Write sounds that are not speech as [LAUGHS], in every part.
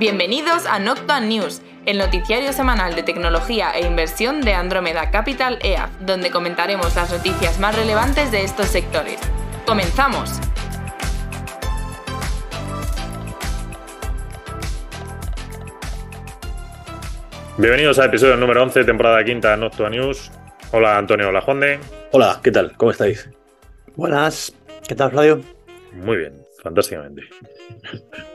Bienvenidos a Noctua News, el noticiario semanal de tecnología e inversión de Andromeda Capital EAF, donde comentaremos las noticias más relevantes de estos sectores. ¡Comenzamos! Bienvenidos al episodio número 11, temporada quinta de Noctua News. Hola Antonio, hola Juande. Hola, ¿qué tal? ¿Cómo estáis? Buenas, ¿qué tal Flavio? Muy bien, fantásticamente.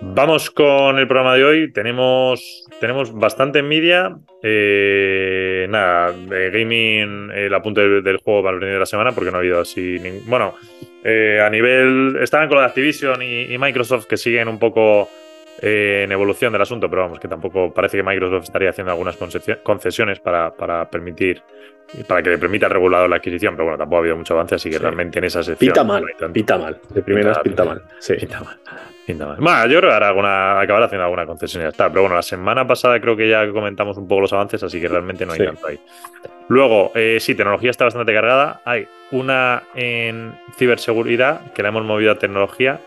Vamos con el programa de hoy. Tenemos, tenemos bastante envidia. Eh, nada, de gaming, el apunte del, juego para el primer de la semana, porque no ha habido así. ning- Bueno, eh, a nivel. Estaban con lo de Activision y Microsoft que siguen un poco eh, en evolución del asunto, pero vamos, que tampoco parece que Microsoft estaría haciendo algunas concesio- concesiones para, para permitir. Para que le permita al regulador la adquisición, pero bueno, tampoco ha habido mucho avance, así que Sí. realmente en esa sección. Pinta no mal, tanto. pinta mal. De primeras Pinta- pinta mal. Sí. Pinta mal. Pinta mal. Bueno, yo creo que hará alguna, acabará haciendo alguna concesión y ya está. Pero bueno, la semana pasada creo que ya comentamos un poco los avances, así que realmente no hay Sí. tanto ahí. Luego, eh, sí, tecnología está bastante cargada. Hay una en ciberseguridad que la hemos movido a tecnología.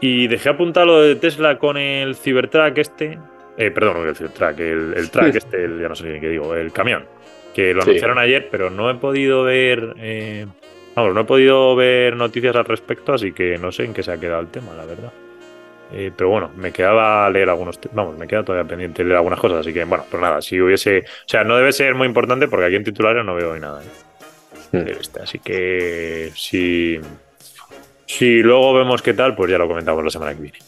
Y dejé apuntado lo de Tesla con el Cybertruck este. Eh, perdón, el Cybertruck, el, el truck Sí. este, el- ya no sé ni qué digo, el camión. Que lo Sí. anunciaron ayer, pero no he podido ver. eh, vamos, no he podido ver noticias al respecto, así que no sé en qué se ha quedado el tema, la verdad. Eh, pero bueno, me quedaba leer algunos. Vamos, me queda todavía pendiente leer algunas cosas, así que bueno, pues nada, si hubiese. O sea, no debe ser muy importante porque aquí en titulares no veo hoy nada. ¿eh? Mm. de este, Así que si. Si luego vemos qué tal, pues ya lo comentamos la semana que viene.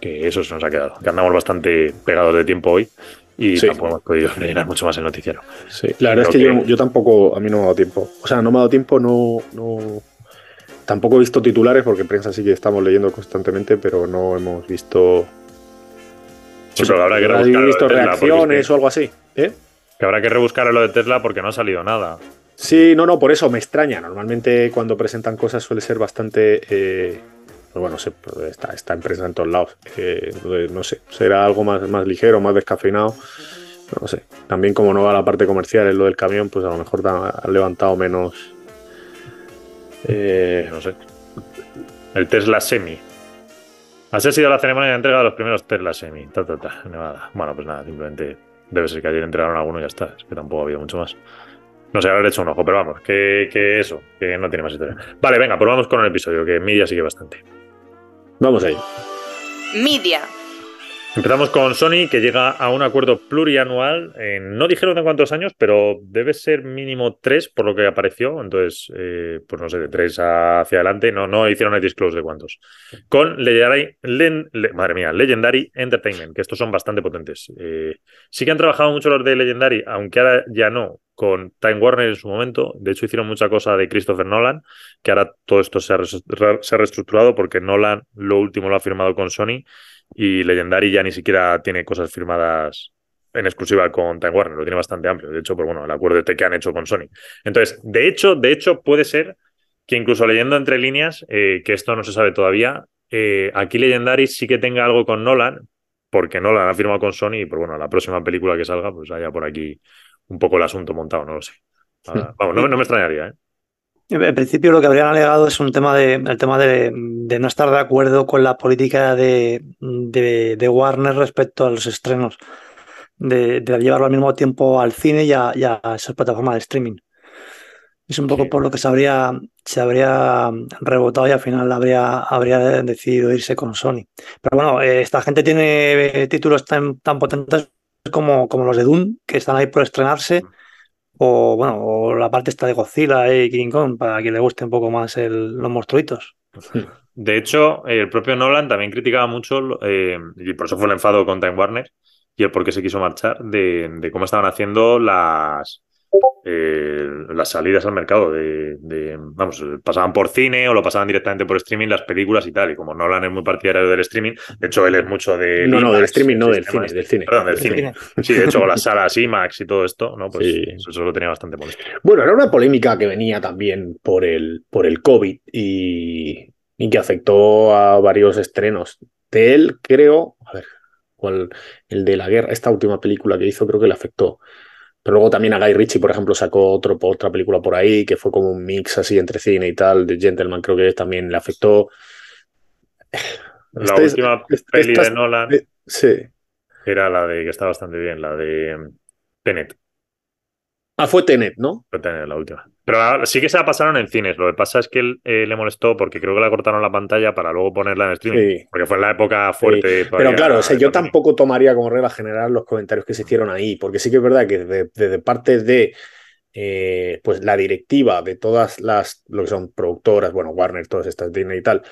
Que eso se nos ha quedado. Que andamos bastante pegados de tiempo hoy y Sí. tampoco hemos podido [LAUGHS] rellenar mucho más el noticiero. Sí. La verdad es que yo, tampoco, a mí no me ha dado tiempo. O sea, no me ha dado tiempo, no, no. Tampoco he visto titulares porque prensa sí que estamos leyendo constantemente, pero no hemos visto. Sí, sé, pero habrá que ¿has rebuscar visto Tesla, reacciones o algo así? ¿Eh? Que habrá que rebuscar lo de Tesla porque no ha salido nada. Sí, no, no, por eso me extraña. Normalmente cuando presentan cosas suele ser bastante. eh, pues bueno, pues está, está empresa en todos lados. Eh, no sé, será algo más, más ligero, más descafeinado. No sé. También como no va la parte comercial en lo del camión, pues a lo mejor han levantado menos. eh, No sé. El Tesla Semi. Así ha sido la ceremonia de entrega de los primeros Tesla Semi. Ta, ta, ta. Nada. Bueno, pues nada, simplemente debe ser que ayer entregaron alguno y ya está. Es que tampoco ha habido mucho más. No sé, habré hecho un ojo, pero vamos, que, que eso, que no tiene más historia. Vale, venga, pues vamos con el episodio, que Media sigue bastante. vamos ahí. Media. Empezamos con Sony, que llega a un acuerdo plurianual. no dijeron de cuántos años, pero debe ser mínimo tres, por lo que apareció. Entonces, eh, pues no sé, de tres hacia adelante. No, no hicieron el disclose de cuántos. Con Legendary, madre mía, Legendary Entertainment, que estos son bastante potentes. Eh, sí que han trabajado mucho los de Legendary, aunque ahora ya no, con Time Warner en su momento. De hecho, hicieron mucha cosa de Christopher Nolan, que ahora todo esto se ha reestructurado porque Nolan lo último lo ha firmado con Sony y Legendary ya ni siquiera tiene cosas firmadas en exclusiva con Time Warner, lo tiene bastante amplio. De hecho, pues bueno, el acuerdo este que han hecho con Sony. Entonces, de hecho, de hecho, puede ser que incluso leyendo entre líneas, eh, que esto no se sabe todavía, eh, aquí Legendary sí que tenga algo con Nolan, porque Nolan ha firmado con Sony, y pues bueno, la próxima película que salga, pues haya por aquí un poco el asunto montado, no lo sé. [LAUGHS] Vamos, no, no me extrañaría, ¿eh? En principio lo que habrían alegado es un tema de, el tema de, de no estar de acuerdo con la política de, de- de Warner respecto a los estrenos, de, llevarlo al mismo tiempo al cine y a, y a esas plataformas de streaming. Es un poco por lo que se habría, se habría rebotado y al final habría, habría decidido irse con Sony. Pero bueno, eh, esta gente tiene eh, títulos tan, tan potentes como, como los de Doom, que están ahí por estrenarse. O bueno, o la parte esta de Godzilla y King Kong, para que le guste un poco más el- los monstruitos. De hecho, el propio Nolan también criticaba mucho, eh, y por eso fue el enfado con Time Warner, y el por qué se quiso marchar, de, de cómo estaban haciendo las, las salidas al mercado. De, de- vamos, pasaban por cine o lo pasaban directamente por streaming las películas y tal. Y como Nolan es muy partidario del streaming, de hecho él es mucho de... No, no, del streaming, no, el del cine, del cine. Perdón, del Del cine. Sí, de hecho con las [LAUGHS] salas IMAX y todo esto, ¿no? Pues Sí. eso, eso lo tenía bastante molesto. Bueno, era una polémica que venía también por el, por el COVID y, y que afectó a varios estrenos. De él, creo, a ver, cuál, el de la guerra, esta última película que hizo, creo que le afectó. Pero luego también a Guy Ritchie, por ejemplo, sacó otro, otra película por ahí que fue como un mix así entre cine y tal. De Gentleman, creo que también le afectó. La Este es- última es- peli estas- de Nolan... eh, Sí. Era la de que está bastante bien, la de mm, Tenet. Ah, fue Tenet, ¿no? Fue Tenet la última. Pero sí que se la pasaron en cines. Lo que pasa es que él eh, le molestó porque creo que la cortaron la pantalla para luego ponerla en streaming. Sí. Porque fue en la época fuerte. Pero claro, o sea, yo tampoco tomaría como regla general los comentarios que se hicieron ahí, porque sí que es verdad que de, de- de parte de eh, pues la directiva de todas las, lo que son productoras, bueno, Warner, todas estas, Disney y tal,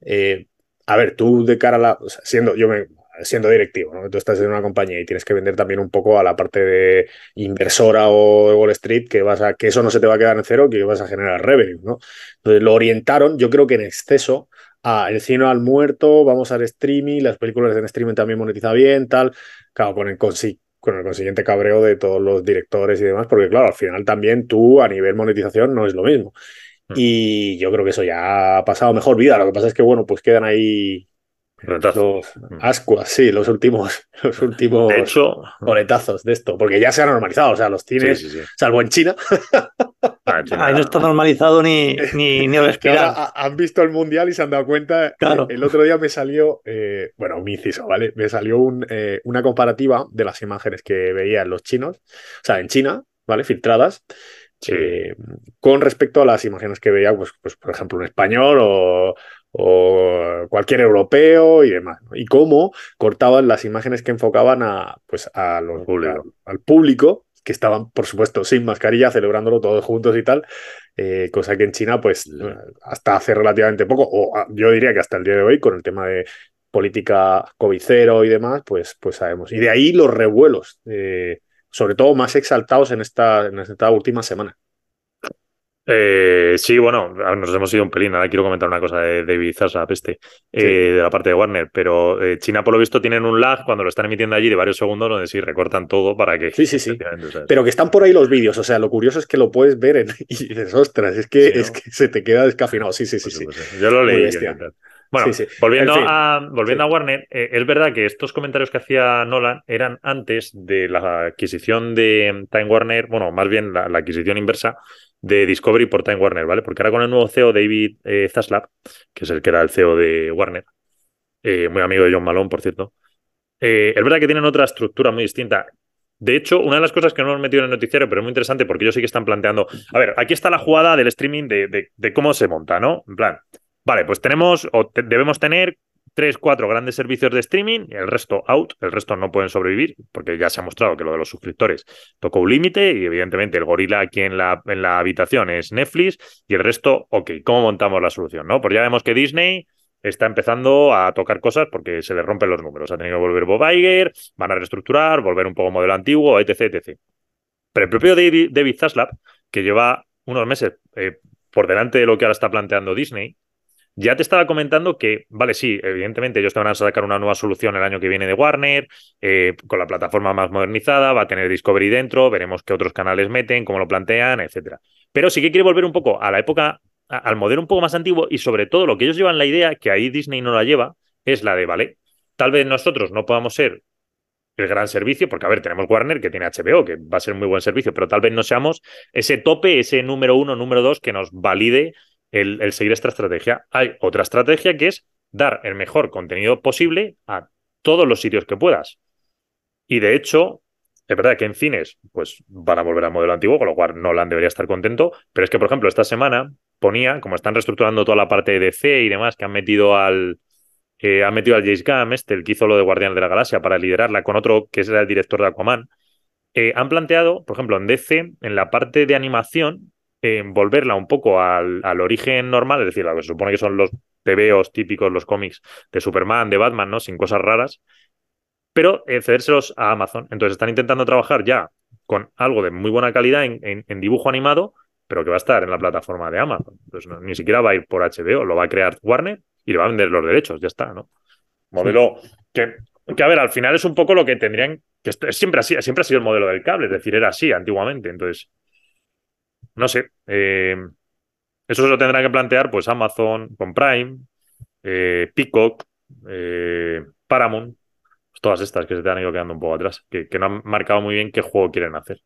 eh, a ver, tú de cara a la, o sea, siendo, yo me, siendo directivo, ¿no? Tú estás en una compañía y tienes que vender también un poco a la parte de inversora o de Wall Street, que vas a, que eso no se te va a quedar en cero, que vas a generar revenue, ¿no? Entonces lo orientaron, yo creo que en exceso, a el cine al muerto, vamos al streaming, las películas en streaming también monetiza bien, tal, claro, con el, consi- con el consiguiente cabreo de todos los directores y demás, porque claro, al final también tú a nivel monetización no es lo mismo. Mm. Y yo creo que eso ya ha pasado mejor vida. Lo que pasa es que, bueno, pues quedan ahí Retazo. los ascuas, sí, los últimos, [LAUGHS] los últimos De hecho, coletazos de esto, porque ya se ha normalizado. O sea, los sí, cines, sí, sí. salvo en China, Ah, [LAUGHS] China. Ahí no está normalizado ni, ni, [LAUGHS] ni que ahora respirar. ha- han visto el mundial y se han dado cuenta. Claro. El otro día me salió, eh, bueno, un inciso, ¿vale? Me salió un, eh, una comparativa de las imágenes que veían los chinos, o sea, en China, ¿vale? Filtradas. Sí. eh, con respecto a las imágenes que veía, pues, pues por ejemplo, un español o, o cualquier europeo y demás. ¿no? Y cómo cortaban las imágenes que enfocaban a, pues, a los, al público, que estaban, por supuesto, sin mascarilla, celebrándolo todos juntos y tal, eh, cosa que en China, pues, hasta hace relativamente poco, o ah, yo diría que hasta el día de hoy, con el tema de política COVID cero y demás, pues, pues sabemos. Y de ahí los revuelos, eh, sobre todo más exaltados en esta, en esta última semana. Eh, sí, bueno, nos hemos ido un pelín. Ahora quiero comentar una cosa de David Zaslav, este, eh, Sí. de la parte de Warner. Pero eh, China, por lo visto, tienen un lag cuando lo están emitiendo allí de varios segundos, donde sí recortan todo para que. Sí, sí, sí. Pero que están por ahí los vídeos, o sea, lo curioso es que lo puedes ver en, [LAUGHS] y dices, ostras, es que, Sí, ¿no? es que se te queda descafinado. Sí, sí, sí, pues, sí. pues. Yo lo Muy leí. Bueno, Sí, sí. volviendo, En fin. a, volviendo Sí. a Warner, eh, es verdad que estos comentarios que hacía Nolan eran antes de la adquisición de Time Warner, bueno, más bien la, la adquisición inversa de Discovery por Time Warner, ¿vale? Porque ahora con el nuevo CEO, David eh, Zaslav, que es el que era el CEO de Warner, eh, muy amigo de John Malone, por cierto, eh, es verdad que tienen otra estructura muy distinta. De hecho, una de las cosas que no hemos metido en el noticiario, pero es muy interesante porque ellos sí que están planteando. A ver, aquí está la jugada del streaming de, de- cómo se monta, ¿no? En plan, vale, pues tenemos o debemos tener tres, cuatro grandes servicios de streaming el resto out, el resto no pueden sobrevivir, porque ya se ha mostrado que lo de los suscriptores tocó un límite y evidentemente el gorila aquí en la, en la habitación es Netflix y el resto, ok, ¿cómo montamos la solución? ¿no? Pues ya vemos que Disney está empezando a tocar cosas porque se le rompen los números. Ha tenido que volver Bob Iger, van a reestructurar, volver un poco modelo antiguo, etc, etc. Pero el propio David, David Zaslav, que lleva unos meses eh, por delante de lo que ahora está planteando Disney, ya te estaba comentando que, vale, sí, evidentemente ellos te van a sacar una nueva solución el año que viene de Warner, eh, con la plataforma más modernizada, va a tener Discovery dentro, veremos qué otros canales meten, cómo lo plantean, etcétera. Pero sí que quiere volver un poco a la época, al modelo un poco más antiguo y sobre todo lo que ellos llevan la idea, que ahí Disney no la lleva, es la de, vale, tal vez nosotros no podamos ser el gran servicio, porque a ver, tenemos Warner que tiene HBO, que va a ser muy buen servicio, pero tal vez no seamos ese tope, ese número uno, número dos que nos valide el, seguir esta estrategia. Hay otra estrategia que es dar el mejor contenido posible a todos los sitios que puedas. Y de hecho, es verdad que en cines, pues van a volver al modelo antiguo, con lo cual Nolan debería estar contento. Pero es que, por ejemplo, esta semana ponía, como están reestructurando toda la parte de DC y demás, que han metido al. eh, han metido al James este, el que hizo lo de Guardianes de la Galaxia, para liderarla con otro que era el director de Aquaman. eh, han planteado, por ejemplo, en DC, en la parte de animación, eh, volverla un poco al, al origen normal, es decir, lo que se supone que son los tebeos típicos, los cómics de Superman, de Batman, ¿no? Sin cosas raras, pero eh, cedérselos a Amazon. Entonces están intentando trabajar ya con algo de muy buena calidad en, en- en dibujo animado, pero que va a estar en la plataforma de Amazon. Entonces no- ni siquiera va a ir por HBO, lo va a crear Warner y le va a vender los derechos, ya está, ¿no? Modelo que, que, a ver, al final es un poco lo que tendrían, que esto siempre así, siempre ha sido el modelo del cable, es decir, era así antiguamente. Entonces, no sé, eh, eso se lo tendrán que plantear pues Amazon con Prime, eh, Peacock, eh, Paramount, pues todas estas que se te han ido quedando un poco atrás, que, que no han marcado muy bien qué juego quieren hacer.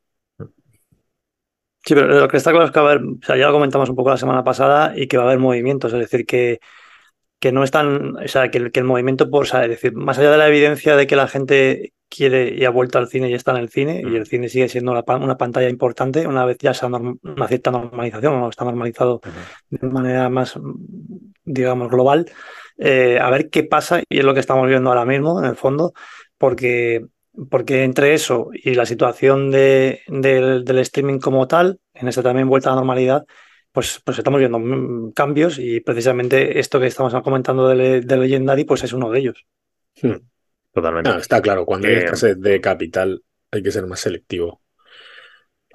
Sí, pero lo que está claro es que va a haber, o sea, ya lo comentamos un poco la semana pasada y que va a haber movimientos, es decir, que, que no están, o sea, que el, que el movimiento, por, o sea, es decir, más allá de la evidencia de que la gente quiere y ha vuelto al cine y está en el cine, y el cine sigue siendo una, pantalla importante una vez ya se ha una cierta normalización, o está normalizado de manera más, digamos, global. Eh, a ver qué pasa, y es lo que estamos viendo ahora mismo, en el fondo, porque, porque entre eso y la situación de, del streaming como tal, en esta también vuelta a la normalidad, pues, pues estamos viendo mm, cambios y precisamente esto que estamos comentando de, Legendary, pues es uno de ellos. Hmm. Totalmente. está claro, cuando hay escasez de capital hay que ser más selectivo.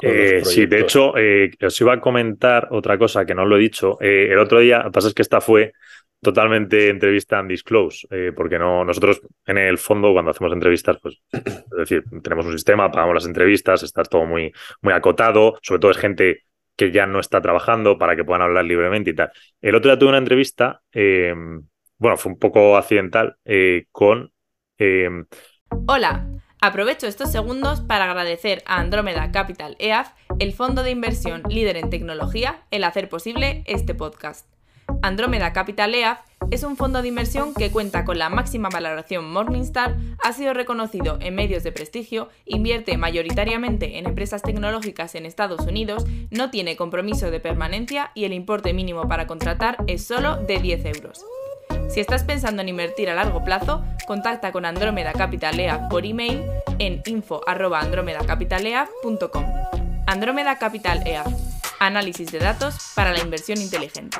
Eh, sí, de hecho, eh, os iba a comentar otra cosa que no lo he dicho. Eh, el otro día, lo que pasa es que esta fue totalmente entrevista en disclose, porque no, nosotros en el fondo cuando hacemos entrevistas, pues, es decir, tenemos un sistema, pagamos las entrevistas, está todo muy, muy acotado, sobre todo es gente que ya no está trabajando para que puedan hablar libremente y tal. El otro día tuve una entrevista, bueno, fue un poco accidental, con Em, Hola, aprovecho estos segundos para agradecer a Andrómeda Capital EAF, el fondo de inversión líder en tecnología, el hacer posible este podcast. Andrómeda Capital EAF es un fondo de inversión que cuenta con la máxima valoración Morningstar, ha sido reconocido en medios de prestigio, invierte mayoritariamente en empresas tecnológicas en Estados Unidos, no tiene compromiso de permanencia y el importe mínimo para contratar es solo de 10 euros. Si estás pensando en invertir a largo plazo, contacta con Andrómeda Capitalea por email en info@andromedacapitalea.com. Andrómeda Capital EA. Análisis de datos para la inversión inteligente.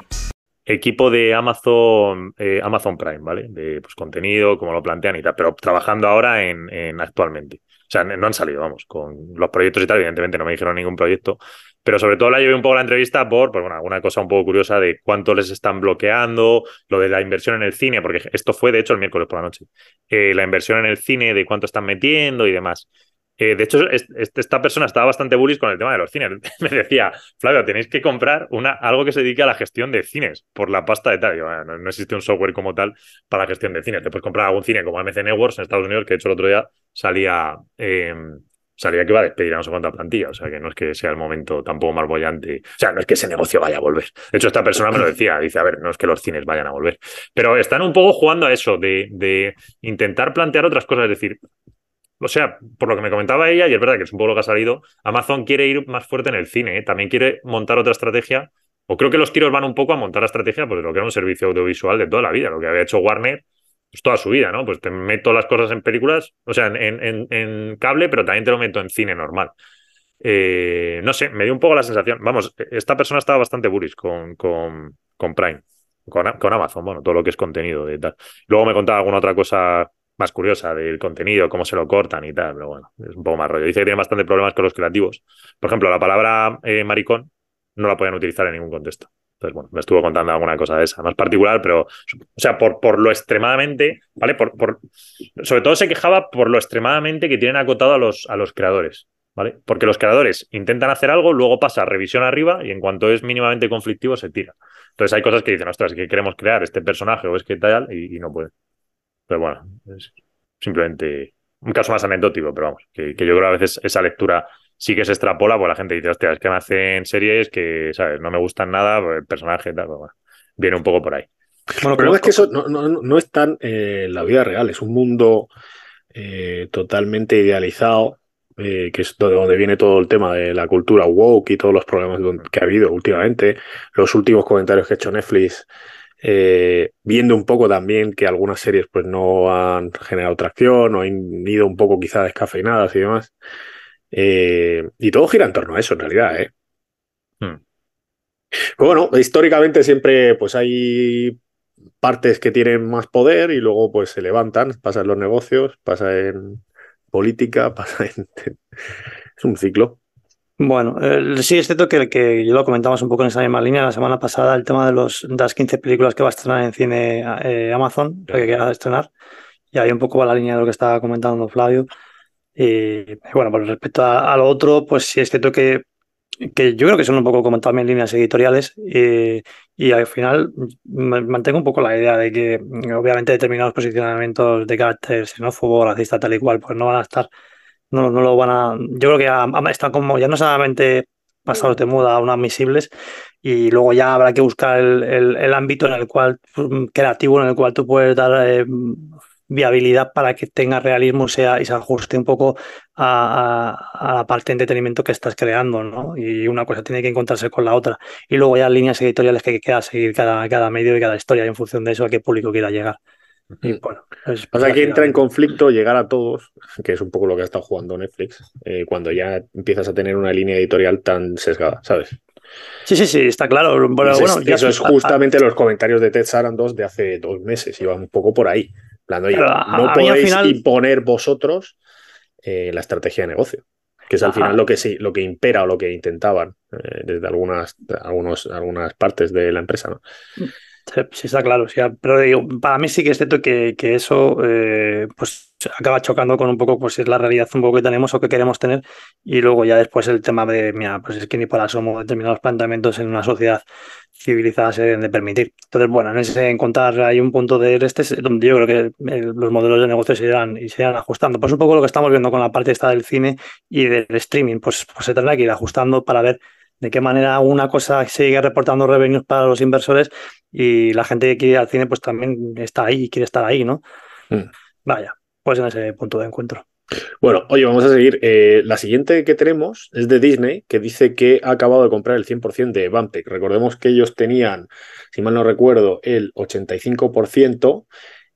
Equipo de Amazon, eh, Amazon Prime, ¿vale? De pues, contenido, como lo plantean y tal, pero trabajando ahora en, en actualmente. O sea, no han salido, vamos, con los proyectos y tal, evidentemente no me dijeron ningún proyecto, pero sobre todo la llevé un poco la entrevista por, pues alguna cosa un poco curiosa de cuánto les están bloqueando, lo de la inversión en el cine, porque esto fue de hecho el miércoles por la noche, eh, la inversión en el cine, de cuánto están metiendo y demás. Eh, de hecho, esta persona estaba bastante bullish con el tema de los cines. [LAUGHS] Me decía, Flavio, tenéis que comprar una, algo que se dedique a la gestión de cines por la pasta de tal. no, existe un software como tal para la gestión de cines. Te puedes comprar algún cine como MC Networks en Estados Unidos, que de hecho el otro día salía, em, salía que iba a despedir a no sé cuánta plantilla. O sea, que no es que sea el momento tampoco más bollante. O sea, no es que ese negocio vaya a volver. De hecho, esta persona me lo decía. Dice, a ver, no es que los cines vayan a volver. Pero están un poco jugando a eso, de, de intentar plantear otras cosas. Es decir, o sea, por lo que me comentaba ella, y es verdad que es un poco lo que ha salido, Amazon quiere ir más fuerte en el cine, ¿eh? también quiere montar otra estrategia, o creo que los tiros van un poco a montar la estrategia pues, de lo que era un servicio audiovisual de toda la vida, lo que había hecho Warner pues, toda su vida, ¿no? Pues te meto las cosas en películas, o sea, en, cable, pero también te lo meto en cine normal. Eh, no sé, me dio un poco la sensación, vamos, esta persona estaba bastante bullish con, con, con Prime, con, con Amazon, bueno, todo lo que es contenido y tal. Luego me contaba alguna otra cosa más curiosa del contenido, cómo se lo cortan y tal, pero bueno, es un poco más rollo. Dice que tiene bastante problemas con los creativos. Por ejemplo, la palabra eh, maricón no la podían utilizar en ningún contexto. Entonces, bueno, me estuvo contando alguna cosa de esa, más particular, pero, o sea, por, por lo extremadamente, ¿vale? Por, por, sobre todo se quejaba por lo extremadamente que tienen acotado a los, a los creadores, ¿vale? Porque los creadores intentan hacer algo, luego pasa revisión arriba y en cuanto es mínimamente conflictivo se tira. Entonces hay cosas que dicen, ostras, que queremos crear este personaje o es que tal y, y no pueden. Pero bueno, es simplemente un caso más anecdótico, pero vamos, que, yo creo que a veces esa lectura sí que se extrapola, pues la gente dice, hostia, es que me hacen series que, ¿sabes? No me gustan nada, pues el personaje, tal, pues bueno, viene un poco por ahí. Bueno, pero es que eso no, no, no es tan eh, en la vida real, es un mundo eh, totalmente idealizado, eh, que es de donde viene todo el tema de la cultura woke y todos los problemas que ha habido últimamente. Los últimos comentarios que ha hecho Netflix eh, viendo un poco también que algunas series pues no han generado tracción o han ido un poco quizá descafeinadas y demás. Eh, y todo gira en torno a eso en realidad. ¿eh? Hmm. bueno, históricamente siempre pues hay partes que tienen más poder y luego pues se levantan, pasa en los negocios, pasa en política, [LAUGHS] pasa en... es un ciclo. Bueno, sí es cierto que, que yo lo comentamos un poco en esa misma línea la semana pasada, el tema de, los, las 15 películas que va a estrenar en cine eh, Amazon, que quiera estrenar, y ahí un poco va la línea de lo que estaba comentando Flavio. Y bueno, con respecto a, lo otro, pues sí es cierto que, que yo creo que son un poco como también líneas editoriales. Y, y al final mantengo un poco la idea de que obviamente determinados posicionamientos de carácter xenófobo, racista, tal y cual, pues no van a estar no, no lo van a. Yo creo que ya están como ya no solamente pasados de moda, aún admisibles, y luego ya habrá que buscar el, el, ámbito en el cual creativo en el cual tú puedes dar eh, viabilidad para que tenga realismo sea, y se ajuste un poco a, la parte de entretenimiento que estás creando, ¿no? Y una cosa tiene que encontrarse con la otra. Y luego ya líneas editoriales que queda seguir cada, cada medio y cada historia en función de eso a qué público quiera llegar. Y bueno, es, o sea, que entra en conflicto llegar a todos, que es un poco lo que ha estado jugando Netflix, eh, cuando ya empiezas a tener una línea editorial tan sesgada, ¿sabes? Sí, sí, sí, está claro. bueno, eso es justamente los comentarios de Ted Sarandos de hace dos meses, iba un poco por ahí. no podéis imponer vosotros eh, la estrategia de negocio, que es al final lo que, sí, lo que impera o lo que intentaban eh, desde algunas, algunos, algunas partes de la empresa. ¿no? Sí, está claro. pero digo, para mí sí que es cierto que, que eso eh, pues acaba chocando con un poco pues es la realidad un poco que tenemos o que queremos tener y luego ya después el tema de, mira, pues es que ni por asomo determinados planteamientos en una sociedad civilizada se deben de permitir. Entonces, bueno, en ese encontrar hay un punto de este donde yo creo que los modelos de negocio se irán, y se irán ajustando. Pues un poco lo que estamos viendo con la parte esta del cine y del streaming, pues, pues se tendrá que ir ajustando para ver de qué manera una cosa sigue reportando revenues para los inversores y la gente que quiere ir al cine pues también está ahí y quiere estar ahí, ¿no? Mm. Vaya, pues en ese punto de encuentro. Bueno, oye, vamos a seguir. Eh, la siguiente que tenemos es de Disney, que dice que ha acabado de comprar el 100% de Vampec. Recordemos que ellos tenían, si mal no recuerdo, el 85%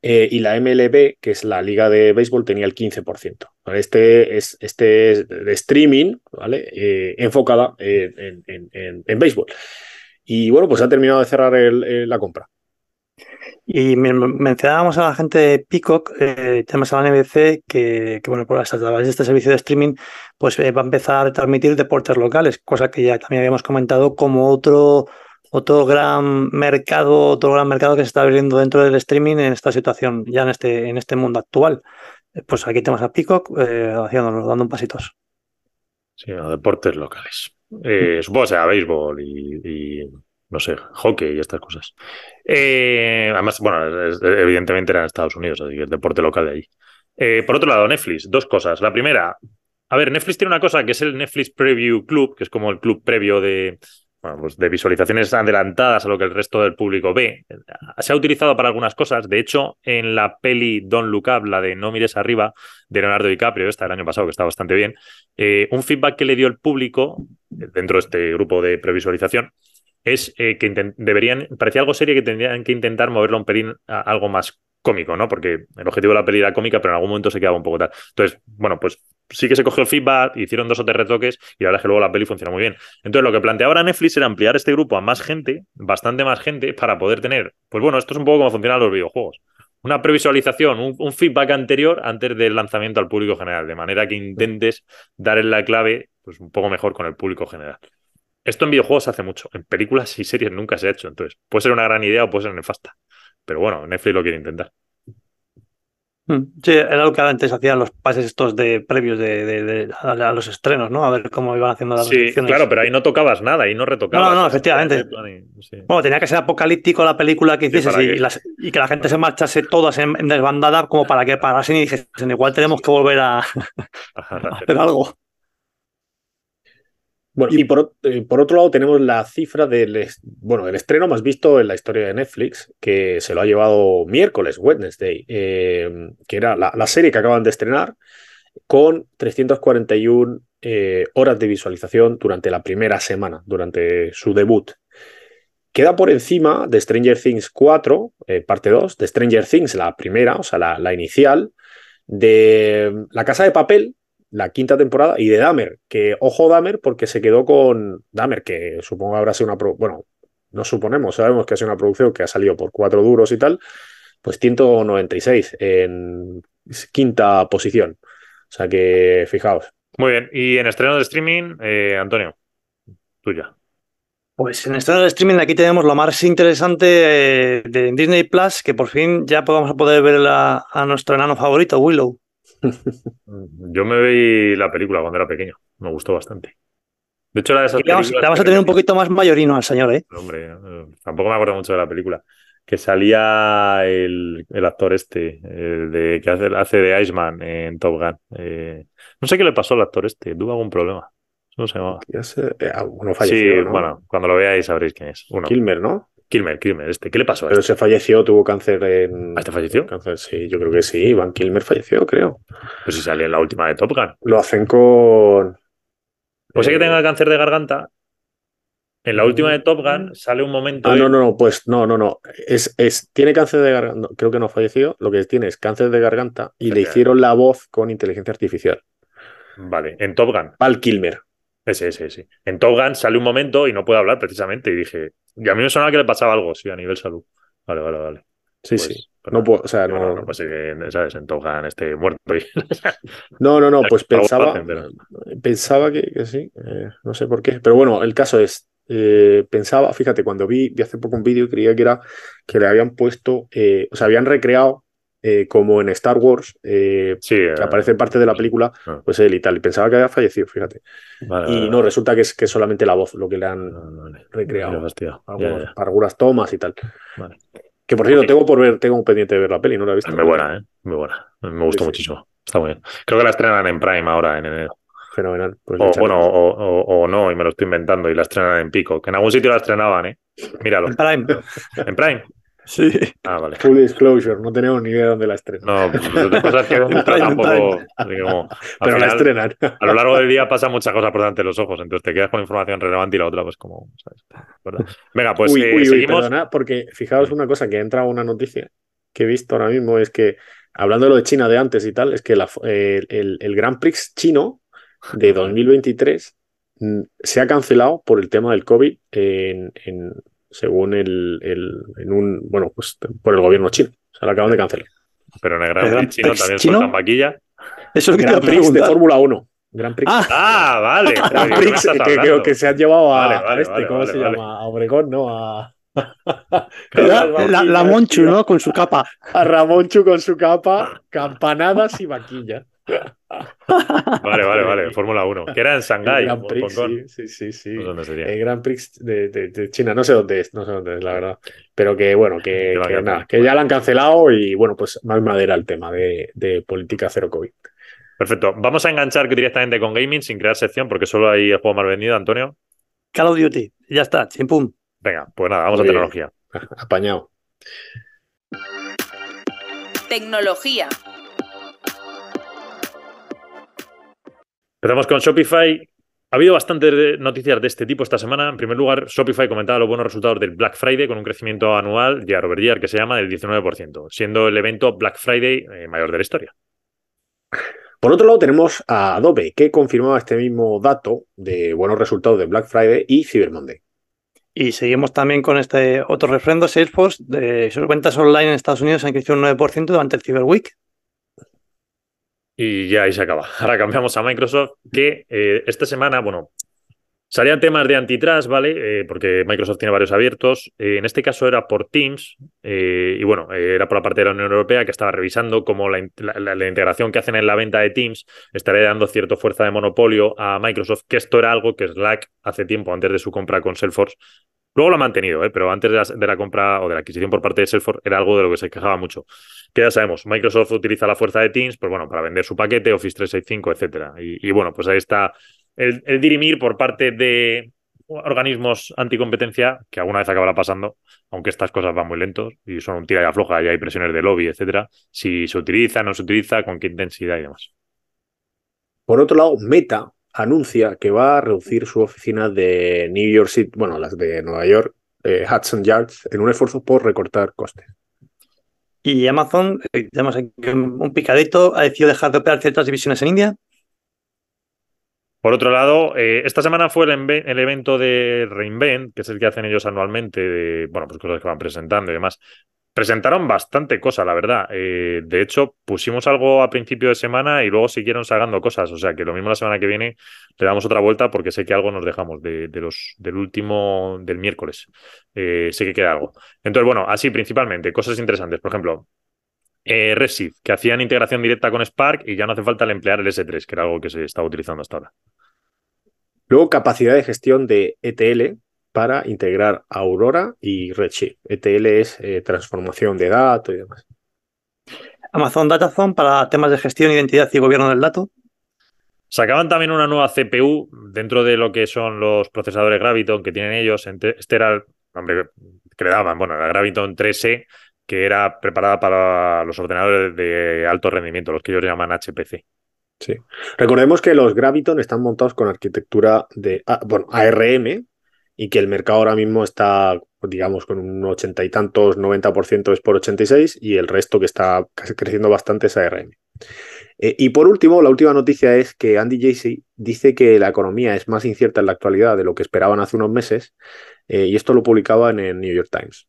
eh, y la MLB, que es la liga de béisbol, tenía el 15%. Este es, este de streaming, ¿vale? Eh, enfocada en, en, béisbol. Y bueno, pues ha terminado de cerrar la compra. Y mencionábamos a la gente de Peacock, eh, tenemos a la NBC que, bueno, por las través de este servicio de streaming, pues va a empezar a transmitir deportes locales, cosa que ya también habíamos comentado como otro otro gran mercado, otro gran mercado que se está abriendo dentro del streaming en esta situación, ya en este, en este mundo actual. Eh, pues aquí tenemos a Peacock eh, haciéndonos, dando un pasitos. Sí, deportes locales. Eh, supongo que sea béisbol y, no sé, hockey y estas cosas. Eh, además, bueno, evidentemente era en Estados Unidos, así que es deporte local de allí. por otro lado, Netflix, dos cosas. La primera, a ver, Netflix tiene una cosa que es el Netflix Preview Club, que es como el club previo de, bueno, pues de visualizaciones adelantadas a lo que el resto del público ve. Se ha utilizado para algunas cosas. De hecho, en la peli Don't Look Up, la de No mires arriba, de Leonardo DiCaprio, esta del año pasado, que está bastante bien, eh, un feedback que le dio el público dentro de este grupo de previsualización es eh, que deberían, parecía algo serio que tendrían que intentar moverlo un pelín a algo más cómico, ¿no? Porque el objetivo de la peli era cómica, pero en algún momento se quedaba un poco tal. Entonces, bueno, pues sí que se cogió el feedback, hicieron dos o tres retoques y la verdad es que luego la peli funciona muy bien. Entonces, lo que planteaba ahora Netflix era ampliar este grupo a más gente, bastante más gente, para poder tener, pues bueno, esto es un poco como funcionan los videojuegos. Una previsualización, un, feedback anterior antes del lanzamiento al público general, de manera que intentes dar la clave pues un poco mejor con el público general. Esto en videojuegos se hace mucho, en películas y series nunca se ha hecho, entonces puede ser una gran idea o puede ser nefasta. Pero bueno, Netflix lo quiere intentar. Mm, sí, era lo que antes hacían los pases estos de previos de, a, los estrenos, ¿no? A ver cómo iban haciendo las Sí, claro, pero ahí no tocabas nada, ahí no retocabas. No, no, efectivamente. Bueno, tenía que ser apocalíptico la película que hicieses y, que la gente se marchase todas en, desbandada como para que parasen y dijesen, igual tenemos que volver a [LAUGHS] [LAUGHS] hacer algo. Bueno, y por, eh, por, otro lado tenemos la cifra del, bueno, del estreno más visto en la historia de Netflix, que se lo ha llevado miércoles, Wednesday, eh, que era la, serie que acaban de estrenar, con 341 eh, horas de visualización durante la primera semana, durante su debut. Queda por encima de Stranger Things 4, parte 2, de Stranger Things, la primera, o sea, la, la inicial, de La Casa de Papel, la quinta temporada, y de Dahmer, que ojo Dahmer porque se quedó con Dahmer, que supongo habrá sido una... Bueno, no suponemos, sabemos que ha sido una producción que ha salido por cuatro duros y tal, pues 196 en quinta posición. O sea que fijaos. Muy bien, y en estreno de streaming, eh, Antonio, tuya. Pues en estreno de streaming aquí tenemos lo más interesante eh, de Disney Plus, que por fin ya podamos poder ver a nuestro enano favorito, Willow. [LAUGHS] Yo me vi la película cuando era pequeño, me gustó bastante. De hecho, la de esas películas. Te vas a tener un poquito más mayorino al señor, ¿eh? Hombre, eh, tampoco me acuerdo mucho de la película. Que salía el, actor este, el de, que hace, de Iceman en Top Gun. Eh, no sé qué le pasó al actor este, tuvo algún problema. No se llamaba. Eh, sí, bueno, cuando lo veáis sabréis quién es. Kilmer, ¿no? Kilmer, Kilmer, este. ¿Qué le pasó a Pero este? se falleció, tuvo cáncer en. ¿Ah, este falleció? Cáncer, sí, yo creo que sí. Van Kilmer falleció, creo. Pues si salió en la última de Top Gun. Lo hacen con. Pues sé que eh, tenga cáncer de garganta. En la última de Top Gun sale un momento. Ah, de- no, no, no, pues no, no, no. Es, es, tiene cáncer de garganta, no, creo que no ha fallecido. Lo que tiene es cáncer de garganta y le hicieron la voz con inteligencia artificial. Vale, en Top Gun. Val Kilmer. Ese, ese, ese. En Top Gun sale un momento y no puede hablar precisamente. Y dije, y a mí me sonaba que le pasaba algo, sí, a nivel salud. Vale, vale, vale. Sí, Pues, sí. pues No puedo, o sea, Digo, [LAUGHS] No, no. no ser que, ¿sabes? En Top Gun esté muerto. y- No, no, no, pues pensaba, hacen, pero- pensaba que, que sí, eh, no sé por qué. Pero bueno, el caso es, eh, pensaba, fíjate, cuando vi, vi hace poco un vídeo, creía que era que le habían puesto, eh, o sea, habían recreado eh, como en Star Wars, eh, Sí, que eh, aparece parte de la película, pues él y tal. Y pensaba que había fallecido, fíjate. vale, Y vale. no, resulta que es, que es solamente la voz lo que le han recreado. Para, algunas tomas y tal. Vale. Que por cierto, tengo por ver, tengo un pendiente de ver la peli, no la he visto. Muy buena, ¿eh? Muy buena. Me gustó Sí, sí. muchísimo. Está muy bien. Creo que la estrenan en Prime ahora, en enero. Fenomenal. Pues O bueno, o, o- o no, y me lo estoy inventando, y la estrenan en Pico. Que en algún sitio la estrenaban, ¿eh? Míralo. En Prime. ¿En Prime? Sí. Ah, vale. Full disclosure, no tenemos ni idea de dónde la estrenan. No, pues lo que pasa es que [LAUGHS] tampoco. digamos, Pero la estrenan. A lo largo del día pasan muchas cosas por delante de los ojos, entonces te quedas con información relevante y la otra, pues como. ¿sabes? ¿Verdad? Venga, pues uy, eh, uy, uy, seguimos. perdona, porque fijaos una cosa que ha entrado una noticia que he visto ahora mismo, es que, hablando de lo de China de antes y tal, es que la el, Grand Prix chino de 2023 mm, se ha cancelado por el tema del COVID en, en- según el, el- en un, bueno, pues por el gobierno chino. O sea, lo acaban de cancelar. Pero en el Gran ¿El Gran Prix chino Prix también chino? sueltan vaquilla. Eso es a Prix de. Fórmula 1. Grand Prix. Ah, Ah, vale. Grand ¿De qué me Prix que, que- que se han llevado a, Vale, a vale, este, vale, ¿cómo vale, se vale. llama? A Obregón, ¿no? A, la, la- la Monchu. ¿no? Con su capa. A Ramonchu con su capa, campanadas y vaquilla. [LAUGHS] Vale, vale, vale. Fórmula 1. Que era en Shanghái. O Prix, sí, sí, sí, sí. No sé dónde sería. El Grand Prix de, de- de China, no sé dónde es, no sé dónde es, la verdad. Pero que bueno, que, [LAUGHS] nada, ya la han cancelado y bueno, pues más madera el tema de, de política cero COVID. Perfecto. Vamos a enganchar directamente con gaming sin crear sección porque solo hay el juego más vendido, Antonio. Call of Duty. Ya está, chimpum. Venga, pues nada, vamos a tecnología. [LAUGHS] Apañado. Tecnología. Empezamos con Shopify. Ha habido bastantes noticias de este tipo esta semana. En primer lugar, Shopify comentaba los buenos resultados del Black Friday con un crecimiento anual year over year que se llama del 19%, siendo el evento Black Friday eh, mayor de la historia. Por otro lado, tenemos a Adobe, que confirmaba este mismo dato de buenos resultados de Black Friday y Cyber Monday. Y seguimos también con este otro refrendo, Salesforce, de sus ventas online en Estados Unidos han crecido un 9% durante el Cyber Week. Y ya ahí se acaba. [LAUGHS] Ahora cambiamos a Microsoft, que eh, esta semana, bueno, salían temas de antitrust, ¿vale? Eh, porque Microsoft tiene varios abiertos. Eh, en este caso era por Teams, y bueno, era por la parte de la Unión Europea que estaba revisando cómo la- la- la integración que hacen en la venta de Teams estaría dando cierta fuerza de monopolio a Microsoft, que esto era algo que Slack hace tiempo, antes de su compra con Salesforce, Luego lo ha mantenido, ¿eh? pero antes de la, compra o de la adquisición por parte de Salesforce era algo de lo que se quejaba mucho. Que ya sabemos, Microsoft utiliza la fuerza de Teams pues bueno, para vender su paquete, Office 365, etcétera. Y, y bueno, pues ahí está el, el dirimir por parte de organismos anticompetencia, que alguna vez acabará pasando, aunque estas cosas van muy lentos y son un tira y afloja y hay presiones de lobby, etcétera. Si se utiliza, no se utiliza, con qué intensidad y demás. Por otro lado, Meta anuncia que va a reducir su oficina de New York City, bueno, las de Nueva York, eh, Hudson Yards, en un esfuerzo por recortar costes. Y Amazon, eh, tenemos aquí un picadito, ha decidido dejar de operar ciertas divisiones en India. Por otro lado, eh, esta semana fue el, evento de Reinvent, que es el que hacen ellos anualmente, de, bueno, pues cosas que van presentando y demás. Presentaron bastante cosa, la verdad. Eh, de hecho, pusimos algo a principio de semana y luego siguieron sacando cosas. O sea que lo mismo la semana que viene le damos otra vuelta porque sé que algo nos dejamos de, los, del último, del miércoles. Eh, sé que queda algo. Entonces, bueno, así principalmente, cosas interesantes. Por ejemplo, eh, que hacían integración directa con Spark y ya no hace falta el emplear el S3, que era algo que se estaba utilizando hasta ahora. Luego, capacidad de gestión de ETL para integrar Aurora y Redshift. ETL es eh, transformación de datos y demás. Amazon DataZone para temas de gestión, identidad y gobierno del dato. Sacaban también una nueva CPU dentro de lo que son los procesadores Graviton que tienen ellos. Este era, hombre, que le daban, bueno, la Graviton 3E, que era preparada para los ordenadores de alto rendimiento, los que ellos llaman HPC. Sí. Recordemos que los Graviton están montados con arquitectura de bueno, ARM y que el mercado ahora mismo está, digamos, con un ochenta y tantos, 90% es por 86 y el resto que está creciendo bastante es ARM. Eh, y por último, la última noticia es que Andy Jassy dice que la economía es más incierta en la actualidad de lo que esperaban hace unos meses eh, y esto lo publicaba en el New York Times.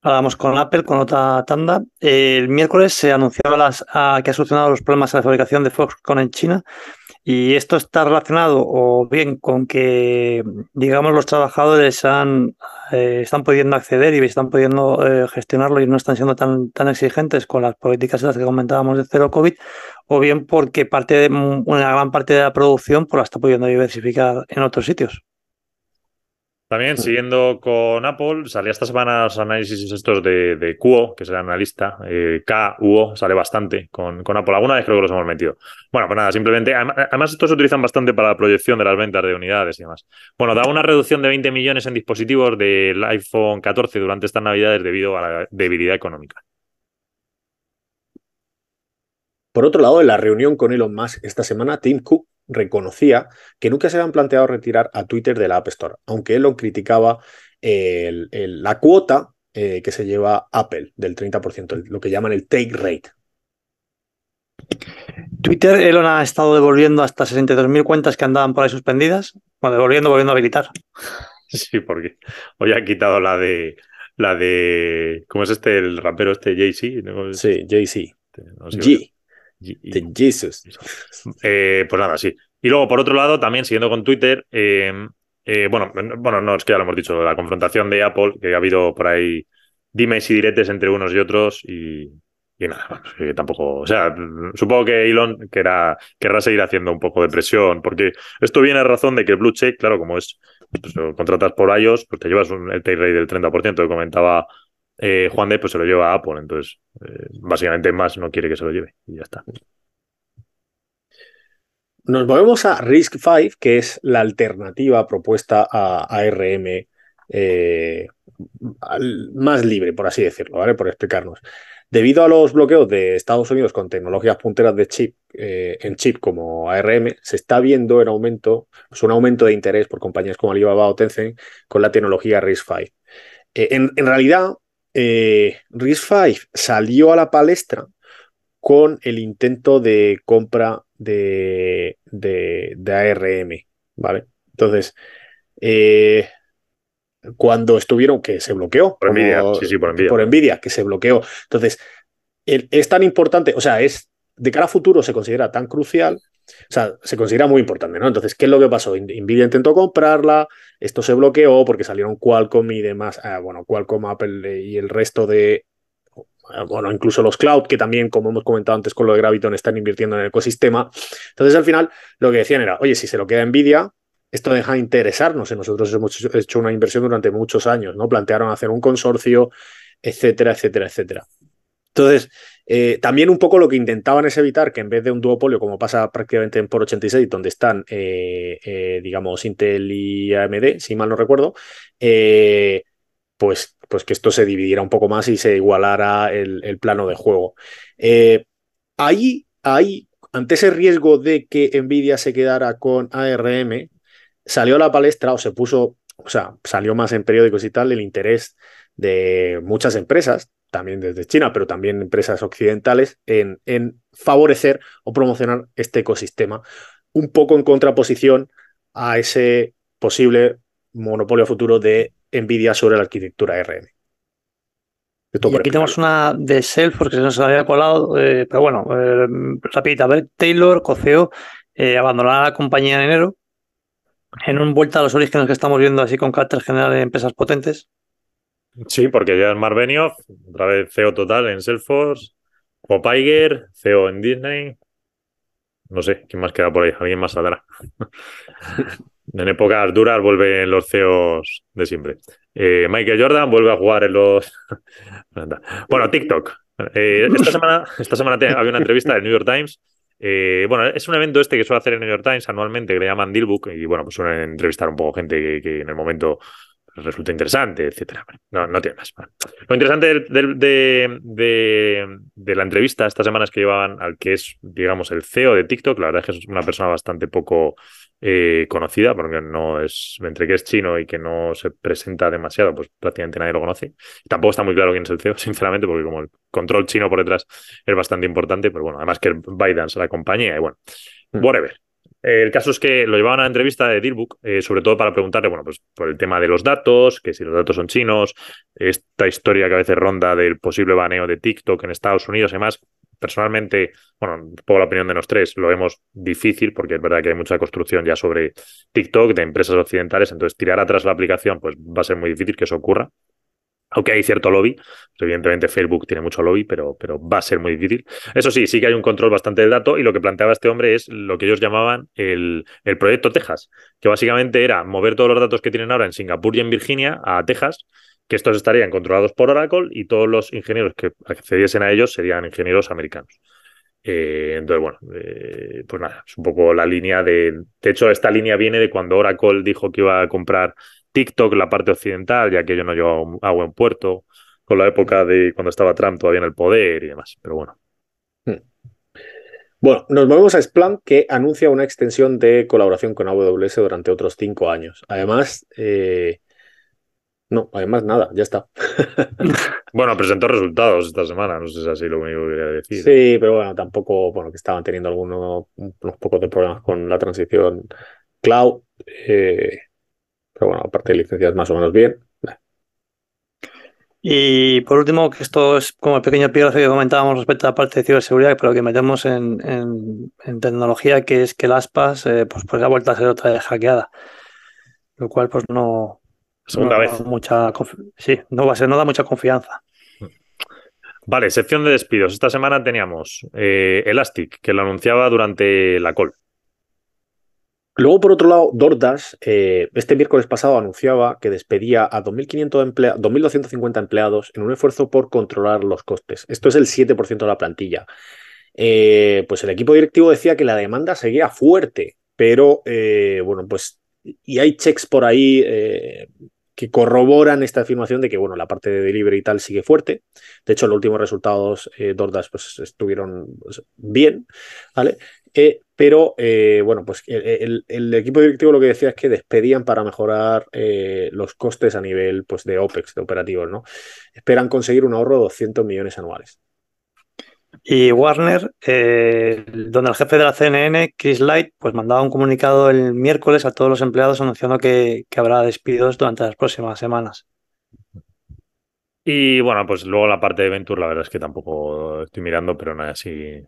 Ahora vamos con Apple, con otra tanda. El miércoles se anunció las, que ha solucionado los problemas de la fabricación de Foxconn en China y esto está relacionado o bien con que, digamos, los trabajadores han, eh, están pudiendo acceder y están pudiendo eh, gestionarlo y no están siendo tan, tan exigentes con las políticas de las que comentábamos de cero COVID, o bien porque parte de, una gran parte de la producción pues, la está pudiendo diversificar en otros sitios. También, mm. siguiendo con Apple, salía esta semana los análisis estos de, de QO, que es el analista. Eh, KUO sale bastante con, con, Apple. Alguna vez creo que los hemos metido. Bueno, pues nada, simplemente. Además, estos se utilizan bastante para la proyección de las ventas de unidades y demás. Bueno, da una reducción de 20 millones en dispositivos del iPhone 14 durante estas navidades debido a la debilidad económica. Por otro lado, en la reunión con Elon Musk esta semana, Tim Cook reconocía que nunca se habían planteado retirar a Twitter de la App Store, aunque él lo criticaba la cuota eh, que se lleva Apple del 30%, lo que llaman el take rate. Twitter, Elon ha estado devolviendo hasta 62.000 cuentas que andaban por ahí suspendidas. Bueno, devolviendo, volviendo a habilitar. [LAUGHS] Sí, porque hoy ha quitado la de. La de. ¿Cómo es este? El rapero este, Jay-Z. Sí, Jay-Z. G. Jesus. [LAUGHS] Eh, pues nada, sí. Y luego, por otro lado, también siguiendo con Twitter, eh, eh, bueno, bueno, no, es que ya lo hemos dicho, la confrontación de Apple, que ha habido por ahí dimes y diretes entre unos y otros y, nada, tampoco, o sea, supongo que Elon querrá, querrá seguir haciendo un poco de presión, porque esto viene a razón de que el Blue Check, claro, como es, pues, contratas por iOS, pues te llevas el take rate del 30% que comentaba eh, Juan de pues se lo lleva a Apple, entonces eh, básicamente más no quiere que se lo lleve y ya está. Nos movemos a Risk 5, que es la alternativa propuesta a ARM eh, más libre, por así decirlo, ¿vale? Por explicarnos. Debido a los bloqueos de Estados Unidos con tecnologías punteras de chip en chip como ARM, se está viendo en aumento, pues un aumento de interés por compañías como Alibaba o Tencent con la tecnología RISC-V. en, realidad, eh, 5 salió a la palestra con el intento de compra de, de, ARM, ¿vale? Entonces, eh, cuando estuvieron, que se bloqueó. Por Nvidia, sí, sí, por Nvidia. Por Nvidia, que se bloqueó. Entonces, es tan importante, o sea, es de cara a futuro se considera tan crucial o sea, se considera muy importante, ¿no? Entonces, ¿qué es lo que pasó? Nvidia intentó comprarla, esto se bloqueó porque salieron Qualcomm y demás, ah, bueno, Qualcomm, Apple y el resto de, bueno, incluso los cloud, que también, como hemos comentado antes con lo de Graviton, están invirtiendo en el ecosistema. Entonces, al final, lo que decían era, oye, si se lo queda Nvidia, esto deja de interesarnos. Nosotros hemos hecho una inversión durante muchos años, ¿no? Plantearon hacer un consorcio, etcétera, etcétera, etcétera. Entonces, eh, también un poco lo que intentaban es evitar que en vez de un duopolio, como pasa prácticamente en por 86, donde están, eh, eh, digamos, Intel y AMD, si mal no recuerdo, pues, pues que esto se dividiera un poco más y se igualara el, plano de juego. ahí, ahí, ante ese riesgo de que Nvidia se quedara con ARM, salió a la palestra o se puso, o sea, salió más en periódicos y tal el interés de muchas empresas, también desde China, pero también empresas occidentales, en, en favorecer o promocionar este ecosistema, un poco en contraposición a ese posible monopolio futuro de Nvidia sobre la arquitectura RM. Y aquí tenemos una de Salesforce que se nos había colado, eh, pero bueno, eh, rapidita. A ver, Taylor, Coceo, eh, abandonará la compañía en enero en un vuelta a los orígenes que estamos viendo así con carácter general de empresas potentes. Sí, porque ya es Marbenioff, otra vez CEO total en Salesforce, o Iger, CEO en Disney. No sé, ¿quién más queda por ahí? Alguien más saldrá. [LAUGHS] en épocas duras vuelven los CEOs de siempre. Eh, Michael Jordan vuelve a jugar en los. [LAUGHS] bueno, TikTok. Eh, esta semana, esta semana había una entrevista del New York Times. Eh, bueno, es un evento este que suele hacer el New York Times anualmente, que le llaman Dealbook, y bueno, pues suelen entrevistar un poco gente que en el momento resulta interesante, etcétera. No, no tiene más. Lo interesante de, de, la entrevista estas semanas que llevaban al que es, digamos, el CEO de TikTok, la verdad es que es una persona bastante poco eh, conocida, porque no es, entre que es chino y que no se presenta demasiado, pues prácticamente nadie lo conoce. Tampoco está muy claro quién es el CEO, [LAUGHS] sinceramente, porque como el control chino por detrás es bastante importante, pero bueno, además que Biden se la acompaña y bueno, mm. whatever. El caso es que lo llevaban a la entrevista de Dealbook, eh, sobre todo para preguntarle, bueno, pues por el tema de los datos, que si los datos son chinos, esta historia que a veces ronda del posible baneo de TikTok en Estados Unidos y demás. Personalmente, bueno, por la opinión de los tres, lo vemos difícil porque es verdad que hay mucha construcción ya sobre TikTok de empresas occidentales, entonces tirar atrás la aplicación pues va a ser muy difícil que eso ocurra. Aunque hay cierto lobby, evidentemente Facebook tiene mucho lobby, pero, pero va a ser muy difícil. Eso sí, sí que hay un control bastante del dato y lo que planteaba este hombre es lo que ellos llamaban el, el proyecto Texas, que básicamente era mover todos los datos que tienen ahora en Singapur y en Virginia a Texas, que estos estarían controlados por Oracle y todos los ingenieros que accediesen a ellos serían ingenieros americanos. Eh, entonces, bueno, eh, pues nada, es un poco la línea de... De hecho, esta línea viene de cuando Oracle dijo que iba a comprar TikTok, la parte occidental, ya que yo no llevaba a buen puerto, con la época de cuando estaba Trump todavía en el poder y demás. Pero bueno. Hmm. Bueno, nos movemos a Splunk que anuncia una extensión de colaboración con AWS durante otros cinco años. Además, eh, no, además nada, ya está. [LAUGHS] bueno, presentó resultados esta semana, no sé si es así lo único que quería decir. Sí, pero bueno, tampoco, bueno, que estaban teniendo algunos unos pocos de problemas con la transición cloud. Eh, pero bueno, aparte de licencias más o menos bien. Y por último, que esto es como el pequeño piroce que comentábamos respecto a la parte de ciberseguridad, pero que metemos en, tecnología, que es que el ASPAS eh, pues, pues ha vuelto a ser otra vez hackeada. Lo cual, pues no. Segunda vez. mucha, sí, no va a ser, no da mucha confianza. Vale, sección de despidos. Esta semana teníamos eh, Elastic, que lo anunciaba durante la call. Luego, por otro lado, DoorDash eh, este miércoles pasado anunciaba que despedía a 2.250 empleados en un esfuerzo por controlar los costes. Esto es el 7% de la plantilla. Eh, pues el equipo directivo decía que la demanda seguía fuerte, pero eh, bueno, pues y hay checks por ahí que corroboran esta afirmación de que bueno, la parte de delivery y tal sigue fuerte. De hecho, los últimos resultados DoorDash pues, estuvieron pues, bien, ¿vale? Eh, pero eh, bueno, pues el, equipo directivo lo que decía es que despedían para mejorar eh, los costes a nivel pues, de OPEX, de operativos, ¿no? Esperan conseguir un ahorro de 200 millones anuales. Y Warner, donde el jefe de la CNN, Chris Light, pues mandaba un comunicado el miércoles a todos los empleados anunciando que, que habrá despidos durante las próximas semanas. Y bueno, pues luego la parte de Venture, la verdad es que tampoco estoy mirando, pero nada, sí,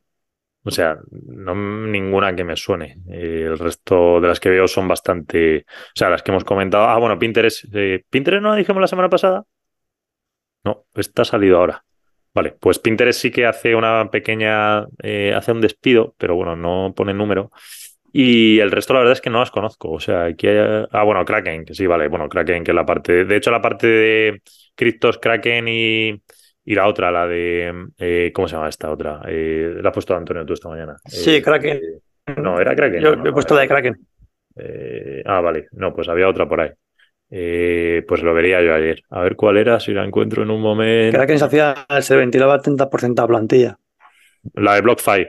o sea, no ninguna que me suene. Eh, el resto de las que veo son bastante. O sea, las que hemos comentado. Ah, bueno, Pinterest. Eh, ¿Pinterest no la dijimos la semana pasada? No, está salido ahora. Vale, pues Pinterest sí que hace una pequeña. Eh, hace un despido, pero bueno, no pone número. Y el resto, la verdad es que no las conozco. O sea, aquí hay. Ah, bueno, Kraken, que sí, vale. Bueno, Kraken, que es la parte. De hecho, la parte de criptos, Kraken y y la otra, la de. Eh, ¿Cómo se llama esta otra? Eh, la has puesto Antonio tú esta mañana. Sí, eh, Kraken. no, era Kraken. Yo he puesto la de Kraken. ah, vale. No, pues había otra por ahí. pues lo vería yo ayer. A ver cuál era, si la encuentro en un momento. Kraken se hacía, se ventilaba 30% a plantilla. La de BlockFi.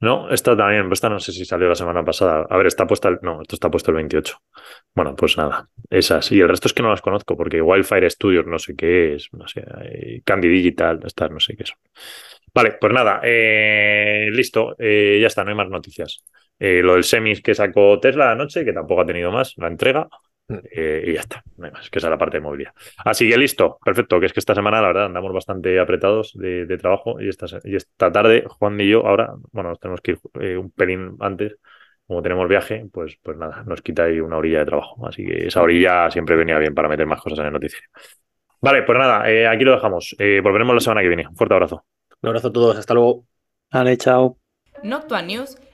No, esta también, esta no sé si salió la semana pasada. A ver, está puesta el, no, esto está puesto el 28. Bueno, pues nada, esas. Y el resto es que no las conozco, porque Wildfire Studios no sé qué es, no sé, Candy Digital, estas no sé qué son. Vale, pues nada, eh, listo, eh, ya está, no hay más noticias. Eh, lo del semis que sacó Tesla anoche, que tampoco ha tenido más, la entrega. Eh, y ya está, no hay más, que esa es la parte de movilidad. Así que listo, perfecto, que es que esta semana la verdad andamos bastante apretados de, trabajo y esta, y esta tarde Juan y yo ahora, bueno, nos tenemos que ir eh, un pelín antes, como tenemos viaje, pues, pues nada, nos quita ahí una orilla de trabajo. Así que esa orilla siempre venía bien para meter más cosas en el noticiero. Vale, pues nada, eh, aquí lo dejamos. volveremos la semana que viene. Un fuerte abrazo. Un abrazo a todos, hasta luego. Vale, chao. Noctua News